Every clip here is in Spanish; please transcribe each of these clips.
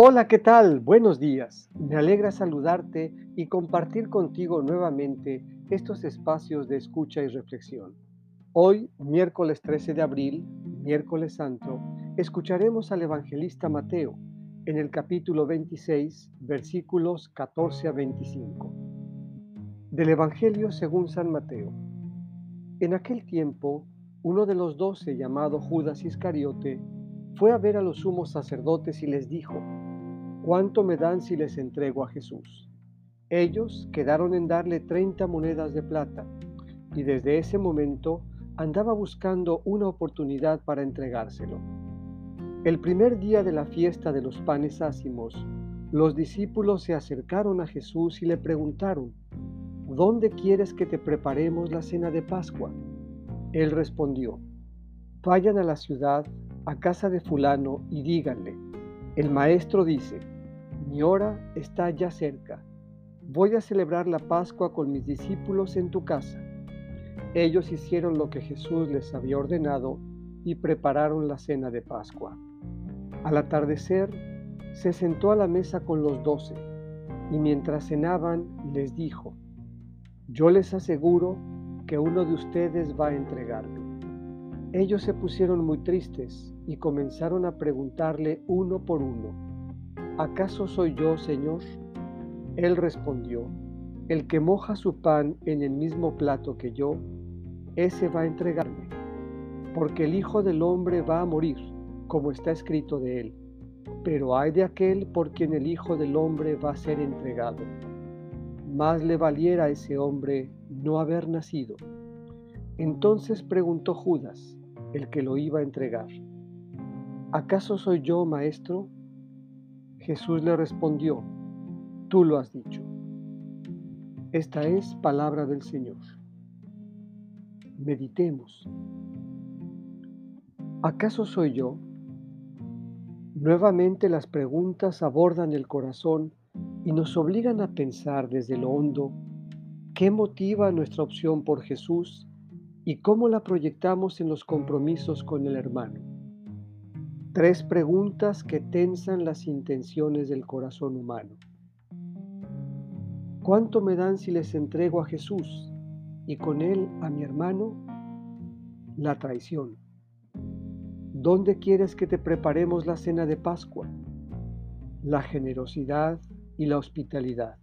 Hola, ¿qué tal? Buenos días. Me alegra saludarte y compartir contigo nuevamente estos espacios de escucha y reflexión. Hoy, miércoles 13 de abril, miércoles santo, escucharemos al evangelista Mateo en el capítulo 26, versículos 14 a 25. Del Evangelio según San Mateo. En aquel tiempo, uno de los doce, llamado Judas Iscariote, fue a ver a los sumos sacerdotes y les dijo, ¿cuánto me dan si les entrego a Jesús? Ellos quedaron en darle 30 monedas de plata, y desde ese momento andaba buscando una oportunidad para entregárselo. El primer día de la fiesta de los panes ácimos, los discípulos se acercaron a Jesús y le preguntaron, ¿Dónde quieres que te preparemos la cena de Pascua? Él respondió, Vayan a la ciudad, a casa de fulano, y díganle, el maestro dice, mi hora está ya cerca. Voy a celebrar la Pascua con mis discípulos en tu casa. Ellos hicieron lo que Jesús les había ordenado y prepararon la cena de Pascua. Al atardecer, se sentó a la mesa con los doce y mientras cenaban les dijo, yo les aseguro que uno de ustedes va a entregarme. Ellos se pusieron muy tristes y comenzaron a preguntarle uno por uno, ¿acaso soy yo, Señor? Él respondió, el que moja su pan en el mismo plato que yo, ese va a entregarme, porque el Hijo del Hombre va a morir, como está escrito de él, pero hay de aquel por quien el Hijo del Hombre va a ser entregado. Más le valiera a ese hombre no haber nacido. Entonces preguntó Judas, el que lo iba a entregar, ¿acaso soy yo, maestro? Jesús le respondió, tú lo has dicho. Esta es palabra del Señor. Meditemos. ¿Acaso soy yo? Nuevamente las preguntas abordan el corazón y nos obligan a pensar desde lo hondo qué motiva nuestra opción por Jesús y cómo la proyectamos en los compromisos con el hermano. Tres preguntas que tensan las intenciones del corazón humano. ¿Cuánto me dan si les entrego a Jesús y con él a mi hermano? La traición. ¿Dónde quieres que te preparemos la cena de Pascua? La generosidad y la hospitalidad.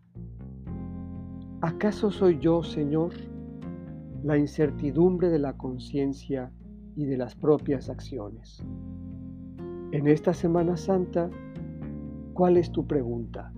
¿Acaso soy yo, Señor? La incertidumbre de la conciencia y de las propias acciones. En esta Semana Santa, ¿cuál es tu pregunta?